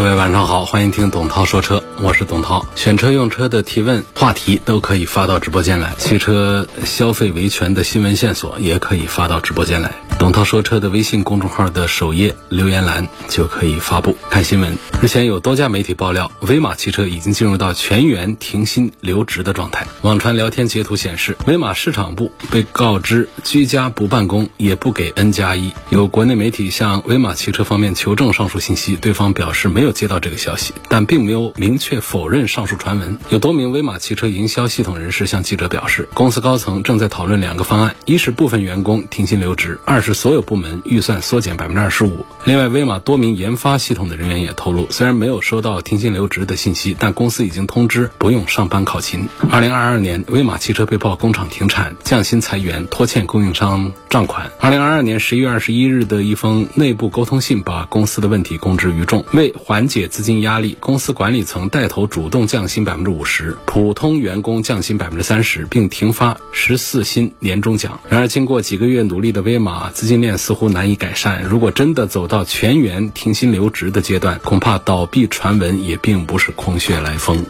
各位晚上好，欢迎听董涛说车，我是董涛。选车用车的提问话题都可以发到直播间来，汽车消费维权的新闻线索也可以发到直播间来。董涛说车的微信公众号的首页留言栏就可以发布看新闻。日前有多家媒体爆料，威马汽车已经进入到全员停薪留职的状态。网传聊天截图显示，威马市场部被告知居家不办公，也不给 N 加一。有国内媒体向威马汽车方面求证上述信息，对方表示没有接到这个消息，但并没有明确否认上述传闻。有多名威马汽车营销系统人士向记者表示，公司高层正在讨论两个方案：一是部分员工停薪留职，二是所有部门预算缩减百分之二十五。另外，威马多名研发系统的人员也透露，虽然没有收到停薪留职的信息，但公司已经通知不用上班考勤。二零二二年，威马汽车被曝工厂停产、降薪裁员、拖欠供应商账款。二零二二年十一月二十一日的一封内部沟通信，把公司的问题公之于众。为缓解资金压力，公司管理层带头主动降薪百分之五十，普通员工降薪百分之三十，并停发十四薪年终奖。然而，经过几个月努力的威马，资金链似乎难以改善。如果真的走到全员停薪留职的阶段，恐怕倒闭传闻也并不是空穴来风。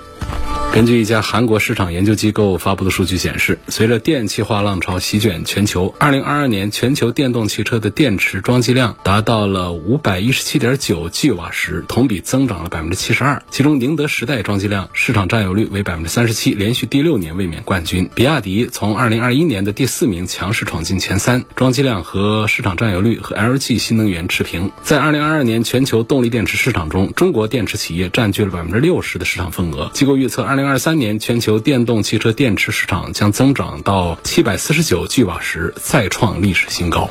根据一家韩国市场研究机构发布的数据显示，随着电气化浪潮席卷全球，2022年全球电动汽车的电池装机量达到了 517.9G 瓦时，同比增长了72%。其中，宁德时代装机量市场占有率为37%，连续第六年卫冕冠军。比亚迪从2021年的第四名强势闯进前三，装机量和市场占有率和 LG 新能源持平。在2022年全球动力电池市场中，中国电池企业占据了60%的市场份额。机构预测，二零二三年全球电动汽车电池市场将增长到七百四十九 G 瓦时，再创历史新高。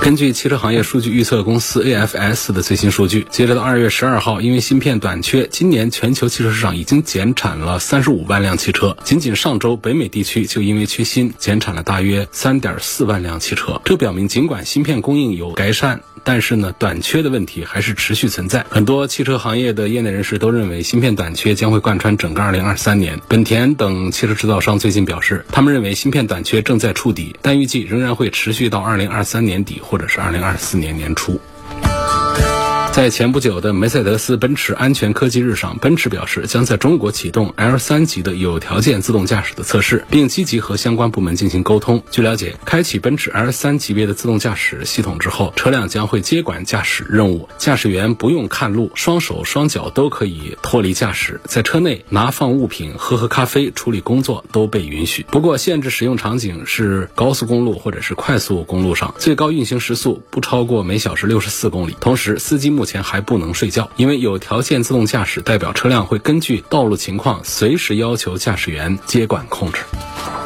根据汽车行业数据预测公司 AFS 的最新数据，截止到二月十二号，因为芯片短缺，今年全球汽车市场已经减产了三十五万辆汽车。仅仅上周，北美地区就因为缺芯减产了大约三点四万辆汽车。这表明，尽管芯片供应有改善，但是呢，短缺的问题还是持续存在。很多汽车行业的业内人士都认为，芯片短缺将会贯穿整个二零二三年。本田等汽车制造商最近表示，他们认为芯片短缺正在触底，但预计仍然会持续到二零二三年底。或者是二零二四年年初。在前不久的梅赛德斯奔驰安全科技日上，奔驰表示将在中国启动 L 三级的有条件自动驾驶的测试，并积极和相关部门进行沟通。据了解，开启奔驰 L 三级别的自动驾驶系统之后，车辆将会接管驾驶任务，驾驶员不用看路，双手双脚都可以脱离驾驶，在车内拿放物品、喝喝咖啡、处理工作都被允许。不过，限制使用场景是高速公路或者是快速公路上，最高运行时速不超过每小时六十四公里。同时，司机目前还不能睡觉，因为有条件自动驾驶代表车辆会根据道路情况随时要求驾驶员接管控制。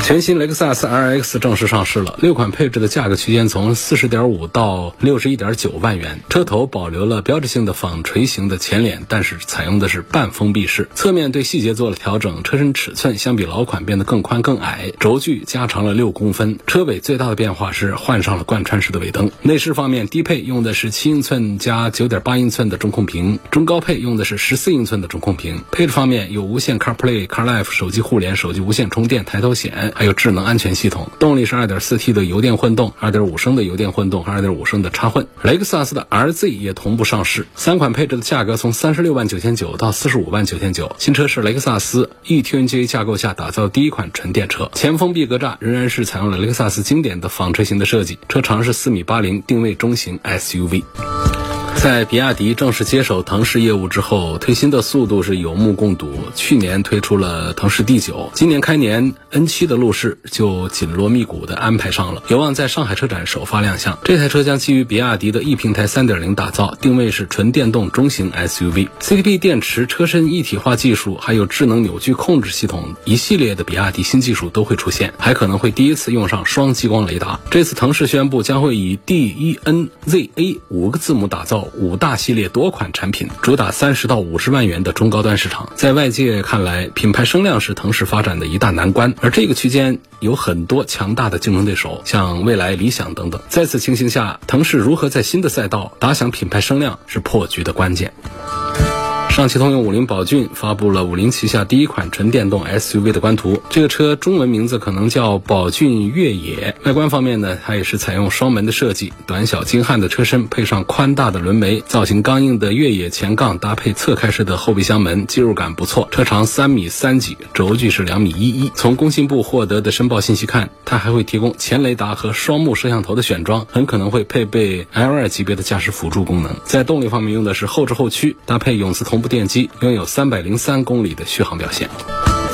全新雷克萨斯 RX 正式上市了，六款配置的价格区间从四十点五到六十一点九万元。车头保留了标志性的纺锤形的前脸，但是采用的是半封闭式。侧面对细节做了调整，车身尺寸相比老款变得更宽更矮，轴距加长了六公分。车尾最大的变化是换上了贯穿式的尾灯。内饰方面，低配用的是七英寸加九点八英寸的中控屏，中高配用的是十四英寸的中控屏。配置方面有无线 CarPlay、CarLife 手机互联、手机无线充电、抬头显。还有智能安全系统，动力是 2.4T 的油电混动，2.5升的油电混动和2.5升的插混。雷克萨斯的 RZ 也同步上市，三款配置的价格从三十六万九千九到四十五万九千九。新车是雷克萨斯 eTNGA 架构下打造的第一款纯电车，前封闭格栅仍然是采用了雷克萨斯经典的纺锤形的设计，车长是四米八零，定位中型 SUV。在比亚迪正式接手腾势业务之后，推新的速度是有目共睹。去年推出了腾势 D9，今年开年 N7 的路试就紧锣密鼓的安排上了，有望在上海车展首发亮相。这台车将基于比亚迪的 E 平台3.0打造，定位是纯电动中型 SUV。CTP 电池、车身一体化技术，还有智能扭矩控制系统，一系列的比亚迪新技术都会出现，还可能会第一次用上双激光雷达。这次腾势宣布将会以 D、E、N、Z、A 五个字母打造。五大系列多款产品，主打三十到五十万元的中高端市场。在外界看来，品牌声量是腾势发展的一大难关，而这个区间有很多强大的竞争对手，像未来、理想等等。在此情形下，腾势如何在新的赛道打响品牌声量，是破局的关键。上汽通用五菱宝骏发布了五菱旗下第一款纯电动 SUV 的官图。这个车中文名字可能叫宝骏越野。外观方面呢，它也是采用双门的设计，短小精悍的车身配上宽大的轮眉，造型刚硬的越野前杠搭配侧开式的后备箱门，进入感不错。车长三米三几，轴距是两米一一。从工信部获得的申报信息看，它还会提供前雷达和双目摄像头的选装，很可能会配备 L2 级别的驾驶辅助功能。在动力方面用的是后置后驱，搭配永磁同电机，拥有三百零三公里的续航表现。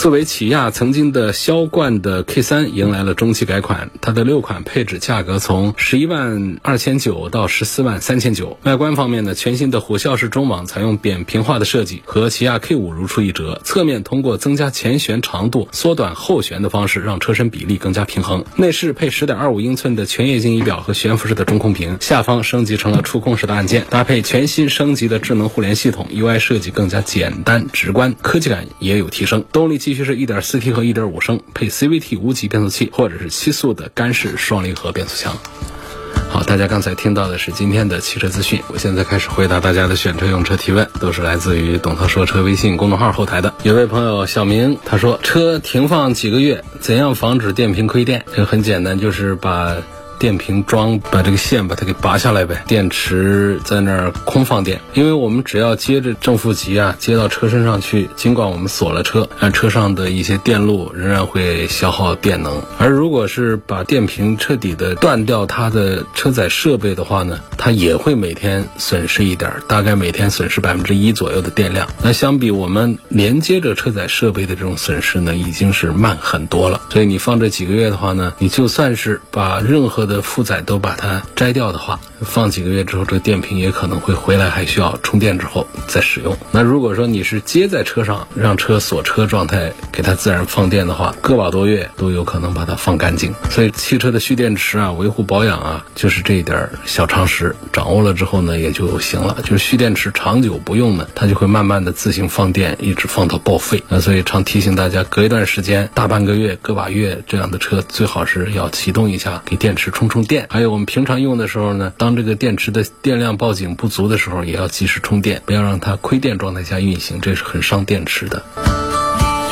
作为起亚曾经的销冠的 K 三迎来了中期改款，它的六款配置价格从十一万二千九到十四万三千九。外观方面呢，全新的虎啸式中网采用扁平化的设计，和起亚 K 五如出一辙。侧面通过增加前悬长度、缩短后悬的方式，让车身比例更加平衡。内饰配十点二五英寸的全液晶仪表和悬浮式的中控屏，下方升级成了触控式的按键，搭配全新升级的智能互联系统，UI 设计更加简单直观，科技感也有提升。动力继续是 1.4T 和1.5升，配 CVT 无级变速器或者是七速的干式双离合变速箱。好，大家刚才听到的是今天的汽车资讯，我现在开始回答大家的选车用车提问，都是来自于董涛说车微信公众号后台的。有位朋友小明他说，车停放几个月，怎样防止电瓶亏电？这个很简单，就是把。电瓶装把这个线把它给拔下来呗，电池在那儿空放电，因为我们只要接着正负极啊接到车身上去，尽管我们锁了车，但车上的一些电路仍然会消耗电能。而如果是把电瓶彻底的断掉它的车载设备的话呢，它也会每天损失一点，大概每天损失百分之一左右的电量。那相比我们连接着车载设备的这种损失呢，已经是慢很多了。所以你放这几个月的话呢，你就算是把任何的负载都把它摘掉的话，放几个月之后，这个电瓶也可能会回来，还需要充电之后再使用。那如果说你是接在车上，让车锁车状态，给它自然放电的话，个把多月都有可能把它放干净。所以汽车的蓄电池啊、维护保养啊，就是这一点小常识，掌握了之后呢，也就行了。就是蓄电池长久不用呢，它就会慢慢的自行放电，一直放到报废。那所以常提醒大家，隔一段时间，大半个月、个把月这样的车，最好是要启动一下，给电池充。充充电，还有我们平常用的时候呢，当这个电池的电量报警不足的时候，也要及时充电，不要让它亏电状态下运行，这是很伤电池的。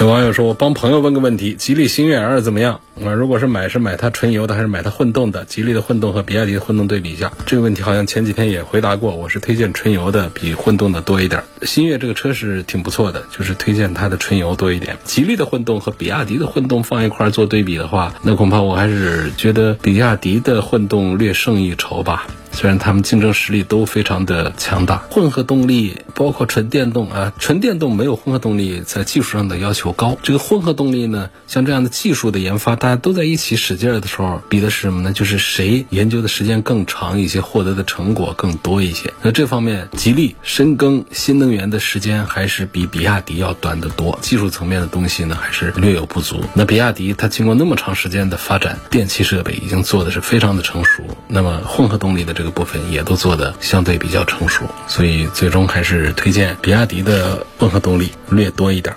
有网友说：“我帮朋友问个问题，吉利星越 L 怎么样？啊，如果是买，是买它纯油的还是买它混动的？吉利的混动和比亚迪的混动对比一下。这个问题好像前几天也回答过，我是推荐纯油的比混动的多一点。星越这个车是挺不错的，就是推荐它的纯油多一点。吉利的混动和比亚迪的混动放一块做对比的话，那恐怕我还是觉得比亚迪的混动略胜一筹吧。”虽然他们竞争实力都非常的强大，混合动力包括纯电动啊，纯电动没有混合动力在技术上的要求高。这个混合动力呢，像这样的技术的研发，大家都在一起使劲儿的时候，比的是什么呢？就是谁研究的时间更长一些，获得的成果更多一些。那这方面，吉利深耕新能源的时间还是比比亚迪要短得多，技术层面的东西呢，还是略有不足。那比亚迪它经过那么长时间的发展，电气设备已经做的是非常的成熟。那么混合动力的这个。部分也都做的相对比较成熟，所以最终还是推荐比亚迪的混合动力略多一点。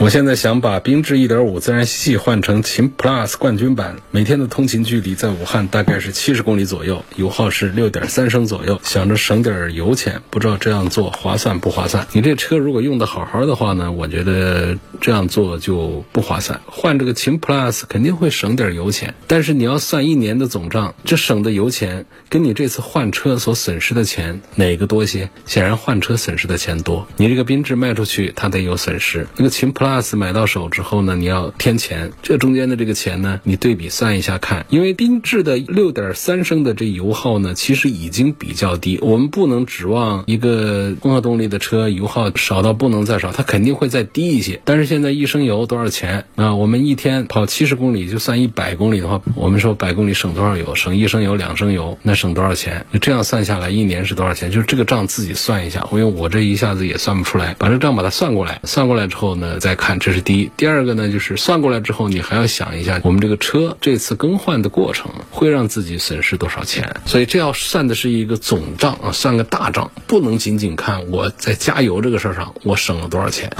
我现在想把缤智1.5自然吸气换成秦 Plus 冠军版，每天的通勤距离在武汉大概是七十公里左右，油耗是六点三升左右，想着省点油钱，不知道这样做划算不划算？你这车如果用的好好的话呢，我觉得这样做就不划算。换这个秦 Plus 肯定会省点油钱，但是你要算一年的总账，这省的油钱跟你这次换车所损失的钱哪个多些？显然换车损失的钱多。你这个缤智卖出去，它得有损失。那个秦 Plus。Plus 买到手之后呢，你要添钱，这中间的这个钱呢，你对比算一下看，因为缤智的六点三升的这油耗呢，其实已经比较低，我们不能指望一个混合动力的车油耗少到不能再少，它肯定会再低一些。但是现在一升油多少钱啊？我们一天跑七十公里，就算一百公里的话，我们说百公里省多少油？省一升油、两升油，那省多少钱？这样算下来，一年是多少钱？就是这个账自己算一下，因为我这一下子也算不出来，把这账把它算过来，算过来之后呢，再。看，这是第一。第二个呢，就是算过来之后，你还要想一下，我们这个车这次更换的过程会让自己损失多少钱。所以这要算的是一个总账啊，算个大账，不能仅仅看我在加油这个事儿上我省了多少钱。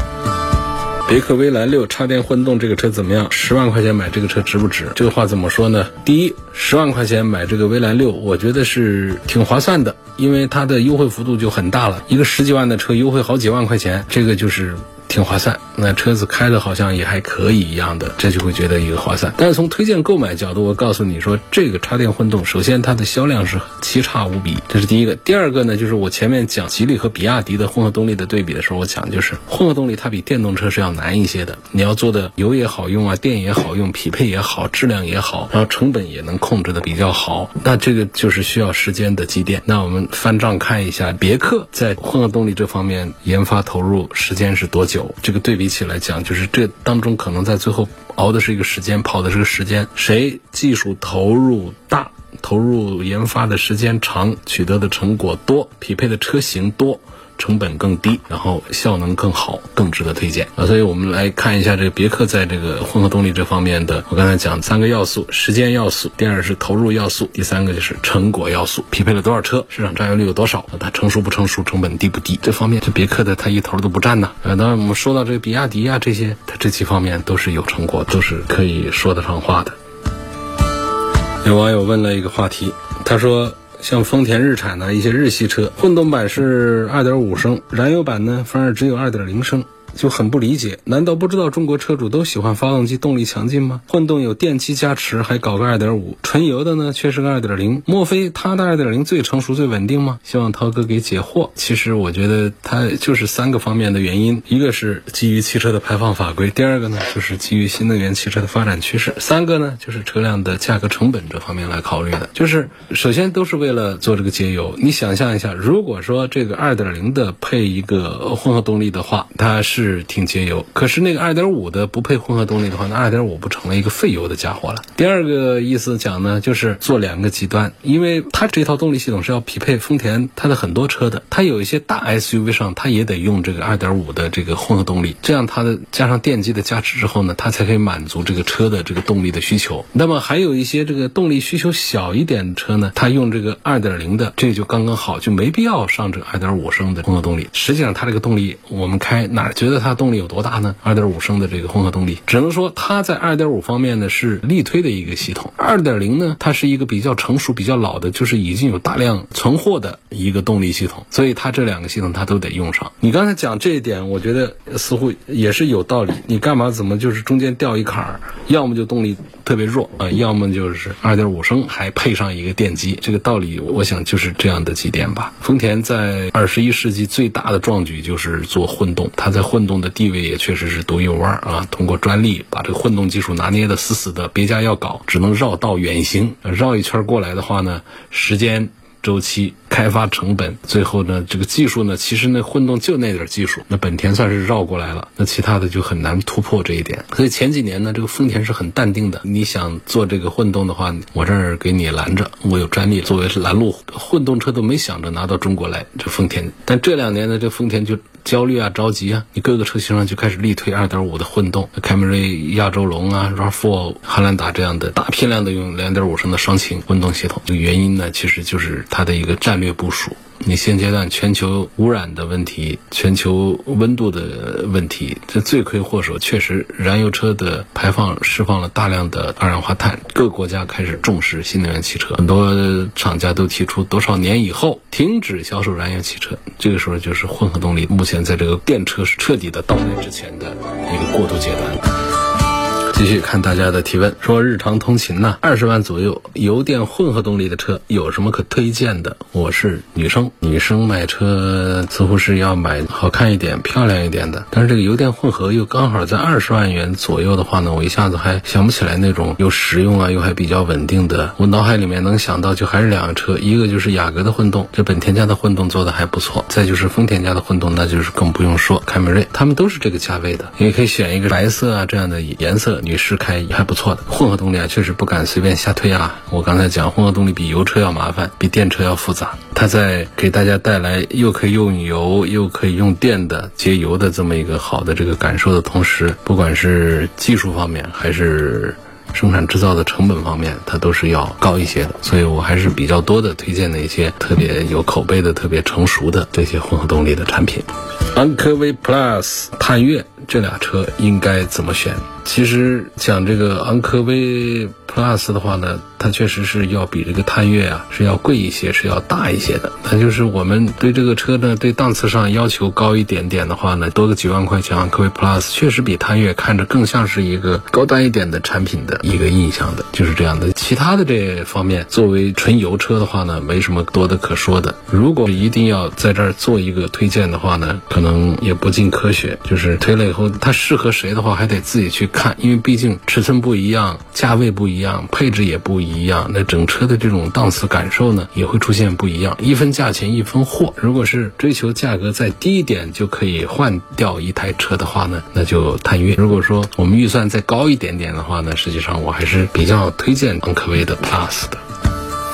别克威兰六插电混动这个车怎么样？十万块钱买这个车值不值？这个话怎么说呢？第一，十万块钱买这个威兰六，我觉得是挺划算的，因为它的优惠幅度就很大了，一个十几万的车优惠好几万块钱，这个就是。挺划算，那车子开的好像也还可以一样的，这就会觉得一个划算。但是从推荐购买角度，我告诉你说，这个插电混动，首先它的销量是奇差无比，这是第一个。第二个呢，就是我前面讲吉利和比亚迪的混合动力的对比的时候，我讲就是混合动力它比电动车是要难一些的，你要做的油也好用啊，电也好用，匹配也好，质量也好，然后成本也能控制的比较好，那这个就是需要时间的积淀。那我们翻账看一下，别克在混合动力这方面研发投入时间是多久？这个对比起来讲，就是这当中可能在最后熬的是一个时间，跑的是个时间，谁技术投入大，投入研发的时间长，取得的成果多，匹配的车型多。成本更低，然后效能更好，更值得推荐啊！所以我们来看一下这个别克在这个混合动力这方面的，我刚才讲三个要素：时间要素，第二是投入要素，第三个就是成果要素。匹配了多少车，市场占有率有多少？它成熟不成熟，成本低不低？这方面，这别克的它一头都不占呢。呃，当然我们说到这个比亚迪啊这些，它这几方面都是有成果，都是可以说得上话的。有网友问了一个话题，他说。像丰田、日产的一些日系车，混动版是二点五升，燃油版呢反而只有二点零升。就很不理解，难道不知道中国车主都喜欢发动机动力强劲吗？混动有电机加持，还搞个二点五，纯油的呢却是个二点零，莫非它的二点零最成熟、最稳定吗？希望涛哥给解惑。其实我觉得它就是三个方面的原因，一个是基于汽车的排放法规，第二个呢就是基于新能源汽车的发展趋势，三个呢就是车辆的价格成本这方面来考虑的。就是首先都是为了做这个节油。你想象一下，如果说这个二点零的配一个混合动力的话，它是。是挺节油，可是那个二点五的不配混合动力的话，那二点五不成了一个费油的家伙了。第二个意思讲呢，就是做两个极端，因为它这套动力系统是要匹配丰田它的很多车的，它有一些大 SUV 上它也得用这个二点五的这个混合动力，这样它的加上电机的加持之后呢，它才可以满足这个车的这个动力的需求。那么还有一些这个动力需求小一点的车呢，它用这个二点零的，这就刚刚好，就没必要上这个二点五升的混合动力。实际上它这个动力我们开哪就觉得？它动力有多大呢？二点五升的这个混合动力，只能说它在二点五方面呢是力推的一个系统。二点零呢，它是一个比较成熟、比较老的，就是已经有大量存货的一个动力系统。所以它这两个系统它都得用上。你刚才讲这一点，我觉得似乎也是有道理。你干嘛怎么就是中间掉一坎儿？要么就动力特别弱啊，要么就是二点五升还配上一个电机。这个道理我想就是这样的几点吧。丰田在二十一世纪最大的壮举就是做混动，它在混。混动的地位也确实是独一无二啊！通过专利把这个混动技术拿捏的死死的，别家要搞只能绕道远行，绕一圈过来的话呢，时间。周期、开发成本，最后呢，这个技术呢，其实那混动就那点技术，那本田算是绕过来了，那其他的就很难突破这一点。所以前几年呢，这个丰田是很淡定的，你想做这个混动的话，我这儿给你拦着，我有专利，作为拦路混动车都没想着拿到中国来，这丰田。但这两年呢，这丰田就焦虑啊、着急啊，你各个车型上就开始力推二点五的混动，凯美瑞、亚洲龙啊、RAV4、汉兰达这样的大批量的用两点五升的双擎混动系统。这个原因呢，其实就是。它的一个战略部署，你现阶段全球污染的问题、全球温度的问题，这罪魁祸首确实燃油车的排放释放了大量的二氧化碳。各国家开始重视新能源汽车，很多厂家都提出多少年以后停止销售燃油汽车。这个时候就是混合动力，目前在这个电车是彻底的到来之前的一个过渡阶段。继续看大家的提问，说日常通勤呢，二十万左右油电混合动力的车有什么可推荐的？我是女生，女生买车似乎是要买好看一点、漂亮一点的，但是这个油电混合又刚好在二十万元左右的话呢，我一下子还想不起来那种又实用啊又还比较稳定的。我脑海里面能想到就还是两个车，一个就是雅阁的混动，这本田家的混动做的还不错，再就是丰田家的混动，那就是更不用说，凯美瑞，他们都是这个价位的，你可以选一个白色啊这样的颜色。女士开也还不错的。混合动力啊，确实不敢随便瞎推啊。我刚才讲，混合动力比油车要麻烦，比电车要复杂。它在给大家带来又可以用油又可以用电的节油的这么一个好的这个感受的同时，不管是技术方面还是。生产制造的成本方面，它都是要高一些的，所以我还是比较多的推荐的一些特别有口碑的、特别成熟的这些混合动力的产品。昂科威 Plus、探岳这俩车应该怎么选？其实讲这个昂科威 Plus 的话呢，它确实是要比这个探岳啊是要贵一些，是要大一些的。那就是我们对这个车呢，对档次上要求高一点点的话呢，多个几万块钱，昂科威 Plus 确实比探岳看着更像是一个高端一点的产品的一个印象的，就是这样的。其他的这方面，作为纯油车的话呢，没什么多的可说的。如果一定要在这儿做一个推荐的话呢，可能也不尽科学。就是推了以后，它适合谁的话，还得自己去看，因为毕竟尺寸不一样，价位不一样，配置也不一样，那整车的这种档次感受呢，也会出现不一样。一分价钱一分货，如果是追求价格再低一点就可以换掉一台车的话呢，那就探岳。如果说我们预算再高一点点的话呢，实际上我还是比较推荐昂科威的 Plus 的。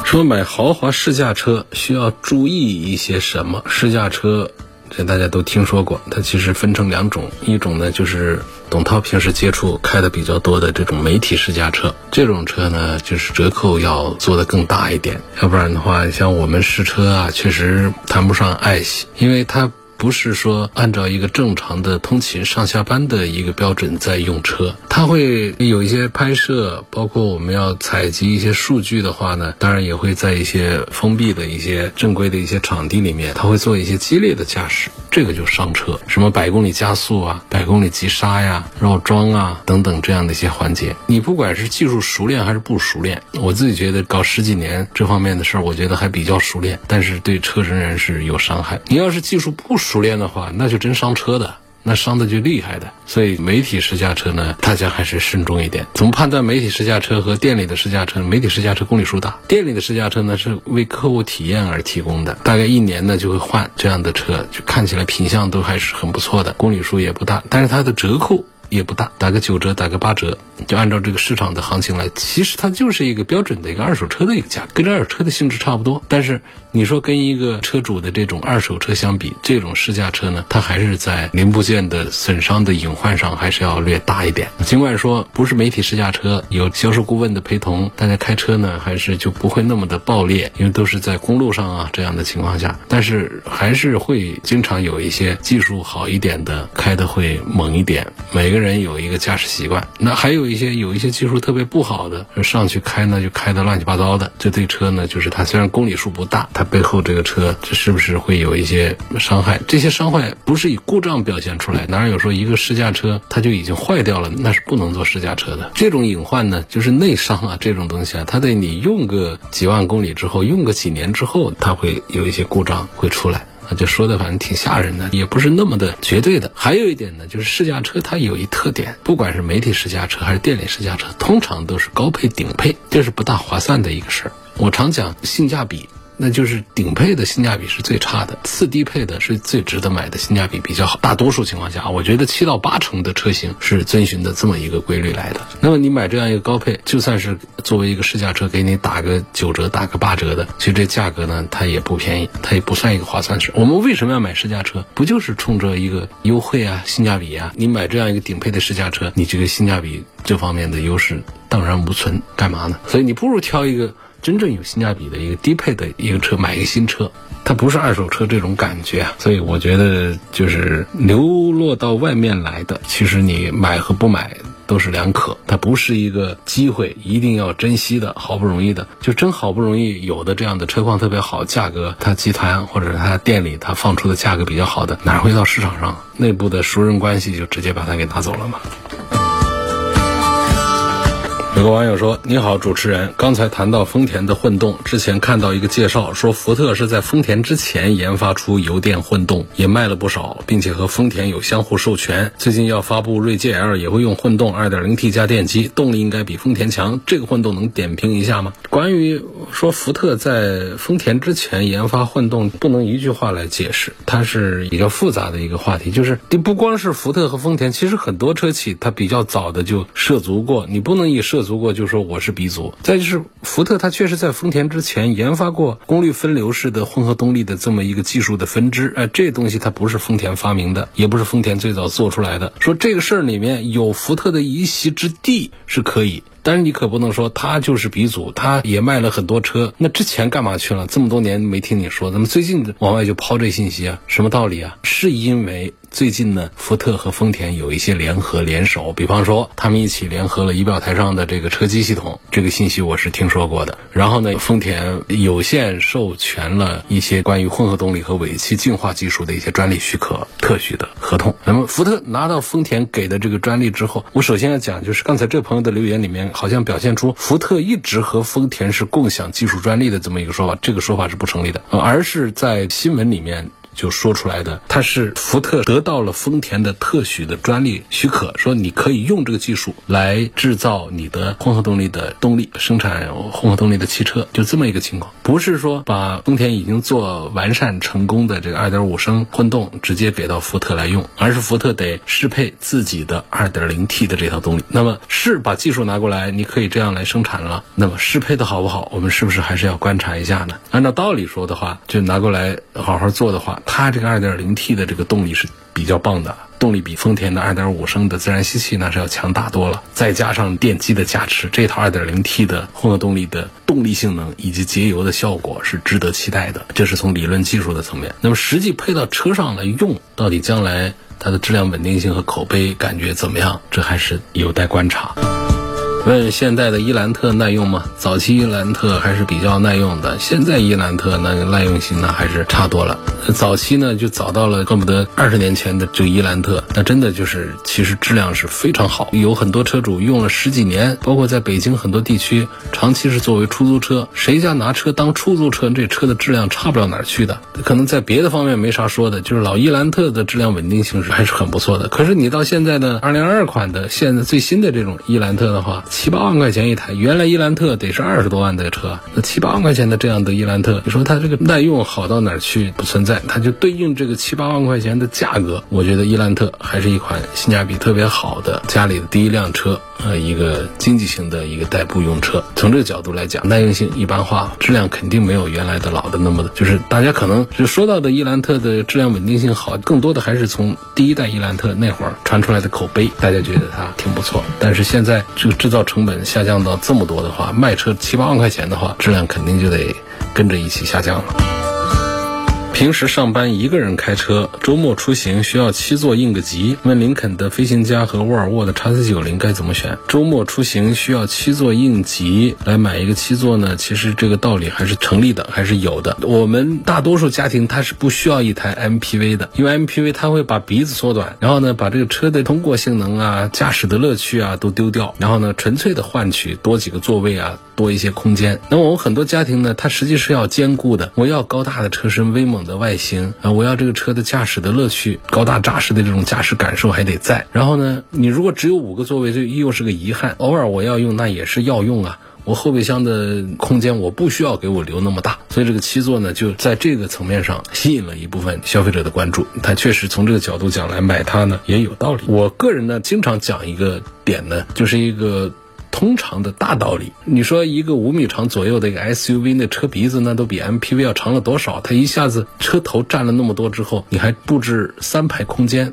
说买豪华试驾车需要注意一些什么？试驾车。这大家都听说过，它其实分成两种，一种呢就是董涛平时接触开的比较多的这种媒体试驾车，这种车呢就是折扣要做的更大一点，要不然的话，像我们试车啊，确实谈不上爱惜，因为它。不是说按照一个正常的通勤上下班的一个标准在用车，它会有一些拍摄，包括我们要采集一些数据的话呢，当然也会在一些封闭的一些正规的一些场地里面，它会做一些激烈的驾驶，这个就伤车，什么百公里加速啊，百公里急刹呀，绕桩啊等等这样的一些环节，你不管是技术熟练还是不熟练，我自己觉得搞十几年这方面的事儿，我觉得还比较熟练，但是对车仍然是有伤害。你要是技术不熟，熟练的话，那就真伤车的，那伤的就厉害的。所以媒体试驾车呢，大家还是慎重一点。怎么判断媒体试驾车和店里的试驾车？媒体试驾车公里数大，店里的试驾车呢是为客户体验而提供的，大概一年呢就会换这样的车，就看起来品相都还是很不错的，公里数也不大，但是它的折扣。也不大，打个九折，打个八折，就按照这个市场的行情来。其实它就是一个标准的一个二手车的一个价，跟这二手车的性质差不多。但是你说跟一个车主的这种二手车相比，这种试驾车呢，它还是在零部件的损伤的隐患上还是要略大一点。尽管说不是媒体试驾车，有销售顾问的陪同，大家开车呢还是就不会那么的爆裂，因为都是在公路上啊这样的情况下，但是还是会经常有一些技术好一点的开的会猛一点，每个人。有一个驾驶习惯，那还有一些有一些技术特别不好的，上去开呢就开的乱七八糟的。这对车呢，就是它虽然公里数不大，它背后这个车这是不是会有一些伤害？这些伤害不是以故障表现出来，哪有说一个试驾车它就已经坏掉了？那是不能做试驾车的。这种隐患呢，就是内伤啊，这种东西啊，它得你用个几万公里之后，用个几年之后，它会有一些故障会出来。就说的反正挺吓人的，也不是那么的绝对的。还有一点呢，就是试驾车它有一特点，不管是媒体试驾车还是店里试驾车，通常都是高配顶配，这是不大划算的一个事儿。我常讲性价比。那就是顶配的性价比是最差的，次低配的是最值得买的，性价比比较好。大多数情况下，我觉得七到八成的车型是遵循的这么一个规律来的。那么你买这样一个高配，就算是作为一个试驾车，给你打个九折、打个八折的，其实这价格呢，它也不便宜，它也不算一个划算事。我们为什么要买试驾车？不就是冲着一个优惠啊、性价比啊？你买这样一个顶配的试驾车，你这个性价比这方面的优势荡然无存，干嘛呢？所以你不如挑一个。真正有性价比的一个低配的一个车，买一个新车，它不是二手车这种感觉啊。所以我觉得，就是流落到外面来的，其实你买和不买都是两可。它不是一个机会，一定要珍惜的，好不容易的，就真好不容易有的这样的车况特别好，价格它集团或者它店里它放出的价格比较好的，哪会到市场上内部的熟人关系就直接把它给拿走了吗？有个网友说：“你好，主持人，刚才谈到丰田的混动，之前看到一个介绍，说福特是在丰田之前研发出油电混动，也卖了不少，并且和丰田有相互授权。最近要发布锐界 L 也会用混动 2.0T 加电机，动力应该比丰田强。这个混动能点评一下吗？”关于说福特在丰田之前研发混动，不能一句话来解释，它是比较复杂的一个话题。就是你不光是福特和丰田，其实很多车企它比较早的就涉足过，你不能以涉足。过就说我是鼻祖，再就是福特，它确实在丰田之前研发过功率分流式的混合动力的这么一个技术的分支，哎，这东西它不是丰田发明的，也不是丰田最早做出来的。说这个事儿里面有福特的一席之地是可以。但是你可不能说他就是鼻祖，他也卖了很多车。那之前干嘛去了？这么多年没听你说，怎么最近往外就抛这信息啊？什么道理啊？是因为最近呢，福特和丰田有一些联合联手，比方说他们一起联合了仪表台上的这个车机系统，这个信息我是听说过的。然后呢，丰田有限授权了一些关于混合动力和尾气净化技术的一些专利许可、特许的合同。那么福特拿到丰田给的这个专利之后，我首先要讲就是刚才这朋友的留言里面。好像表现出福特一直和丰田是共享技术专利的这么一个说法，这个说法是不成立的，而是在新闻里面。就说出来的，它是福特得到了丰田的特许的专利许可，说你可以用这个技术来制造你的混合动力的动力，生产混合动力的汽车，就这么一个情况。不是说把丰田已经做完善成功的这个2.5升混动直接给到福特来用，而是福特得适配自己的 2.0T 的这套动力。那么是把技术拿过来，你可以这样来生产了。那么适配的好不好，我们是不是还是要观察一下呢？按照道理说的话，就拿过来好好做的话。它这个 2.0T 的这个动力是比较棒的，动力比丰田的2.5升的自然吸气那是要强大多了。再加上电机的加持，这套 2.0T 的混合动力的动力性能以及节油的效果是值得期待的。这是从理论技术的层面。那么实际配到车上来用，到底将来它的质量稳定性和口碑感觉怎么样？这还是有待观察。问现代的伊兰特耐用吗？早期伊兰特还是比较耐用的，现在伊兰特那个耐用性呢还是差多了。早期呢就早到了恨不得二十年前的就伊兰特，那真的就是其实质量是非常好，有很多车主用了十几年，包括在北京很多地区长期是作为出租车，谁家拿车当出租车，这车的质量差不了哪儿去的。可能在别的方面没啥说的，就是老伊兰特的质量稳定性是还是很不错的。可是你到现在的二零二二款的现在最新的这种伊兰特的话，七八万块钱一台，原来伊兰特得是二十多万的车，那七八万块钱的这样的伊兰特，你说它这个耐用好到哪儿去？不存在，它就对应这个七八万块钱的价格，我觉得伊兰特还是一款性价比特别好的家里的第一辆车，呃，一个经济型的一个代步用车。从这个角度来讲，耐用性一般化，质量肯定没有原来的老的那么的，就是大家可能就说到的伊兰特的质量稳定性好，更多的还是从第一代伊兰特那会儿传出来的口碑，大家觉得它挺不错。但是现在这个制造成本。下降到这么多的话，卖车七八万块钱的话，质量肯定就得跟着一起下降了。平时上班一个人开车，周末出行需要七座应个急。问林肯的飞行家和沃尔沃的叉 C 九零该怎么选？周末出行需要七座应急，来买一个七座呢？其实这个道理还是成立的，还是有的。我们大多数家庭它是不需要一台 MPV 的，因为 MPV 它会把鼻子缩短，然后呢把这个车的通过性能啊、驾驶的乐趣啊都丢掉，然后呢纯粹的换取多几个座位啊。多一些空间。那我们很多家庭呢，它实际是要兼顾的。我要高大的车身、威猛的外形啊，我要这个车的驾驶的乐趣、高大扎实的这种驾驶感受还得在。然后呢，你如果只有五个座位，这又是个遗憾。偶尔我要用，那也是要用啊。我后备箱的空间我不需要给我留那么大，所以这个七座呢，就在这个层面上吸引了一部分消费者的关注。它确实从这个角度讲来买它呢也有道理。我个人呢经常讲一个点呢，就是一个。通常的大道理，你说一个五米长左右的一个 SUV，那车鼻子那都比 MPV 要长了多少？它一下子车头占了那么多之后，你还布置三排空间，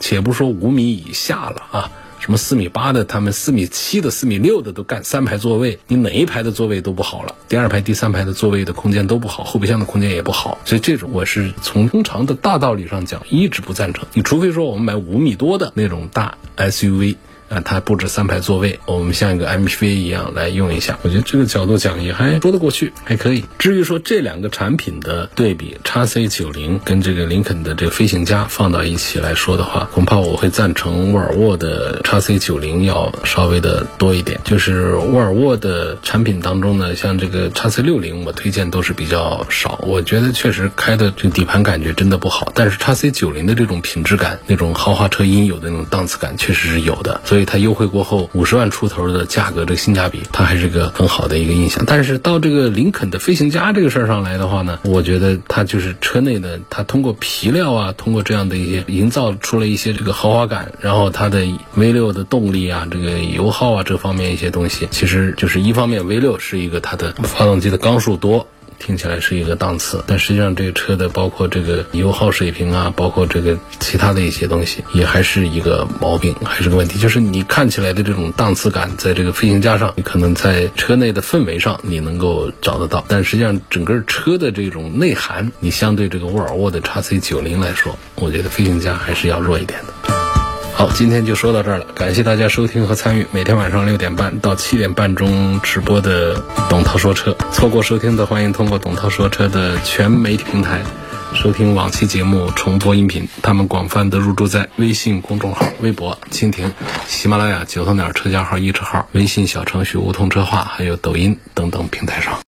且不说五米以下了啊，什么四米八的，他们四米七的、四米六的都干三排座位，你哪一排的座位都不好了，第二排、第三排的座位的空间都不好，后备箱的空间也不好，所以这种我是从通常的大道理上讲，一直不赞成。你除非说我们买五米多的那种大 SUV。啊，它不止三排座位，我们像一个 MPV 一样来用一下。我觉得这个角度讲也还说得过去，还可以。至于说这两个产品的对比，叉 C 九零跟这个林肯的这个飞行家放到一起来说的话，恐怕我会赞成沃尔沃的叉 C 九零要稍微的多一点。就是沃尔沃的产品当中呢，像这个叉 C 六零，我推荐都是比较少。我觉得确实开的这底盘感觉真的不好，但是叉 C 九零的这种品质感，那种豪华车应有的那种档次感，确实是有的。所以以它优惠过后五十万出头的价格，这个性价比，它还是个很好的一个印象。但是到这个林肯的飞行家这个事儿上来的话呢，我觉得它就是车内的，它通过皮料啊，通过这样的一些营造出了一些这个豪华感，然后它的 V 六的动力啊，这个油耗啊这方面一些东西，其实就是一方面 V 六是一个它的发动机的缸数多。听起来是一个档次，但实际上这个车的包括这个油耗水平啊，包括这个其他的一些东西，也还是一个毛病，还是个问题。就是你看起来的这种档次感，在这个飞行家上，你可能在车内的氛围上你能够找得到，但实际上整个车的这种内涵，你相对这个沃尔沃的 x C 九零来说，我觉得飞行家还是要弱一点的。好，今天就说到这儿了，感谢大家收听和参与每天晚上六点半到七点半中直播的董涛说车。错过收听的，欢迎通过董涛说车的全媒体平台收听往期节目重播音频。他们广泛的入驻在微信公众号、微博、蜻蜓、喜马拉雅、九头鸟车架号、一车号、微信小程序梧桐车话，还有抖音等等平台上。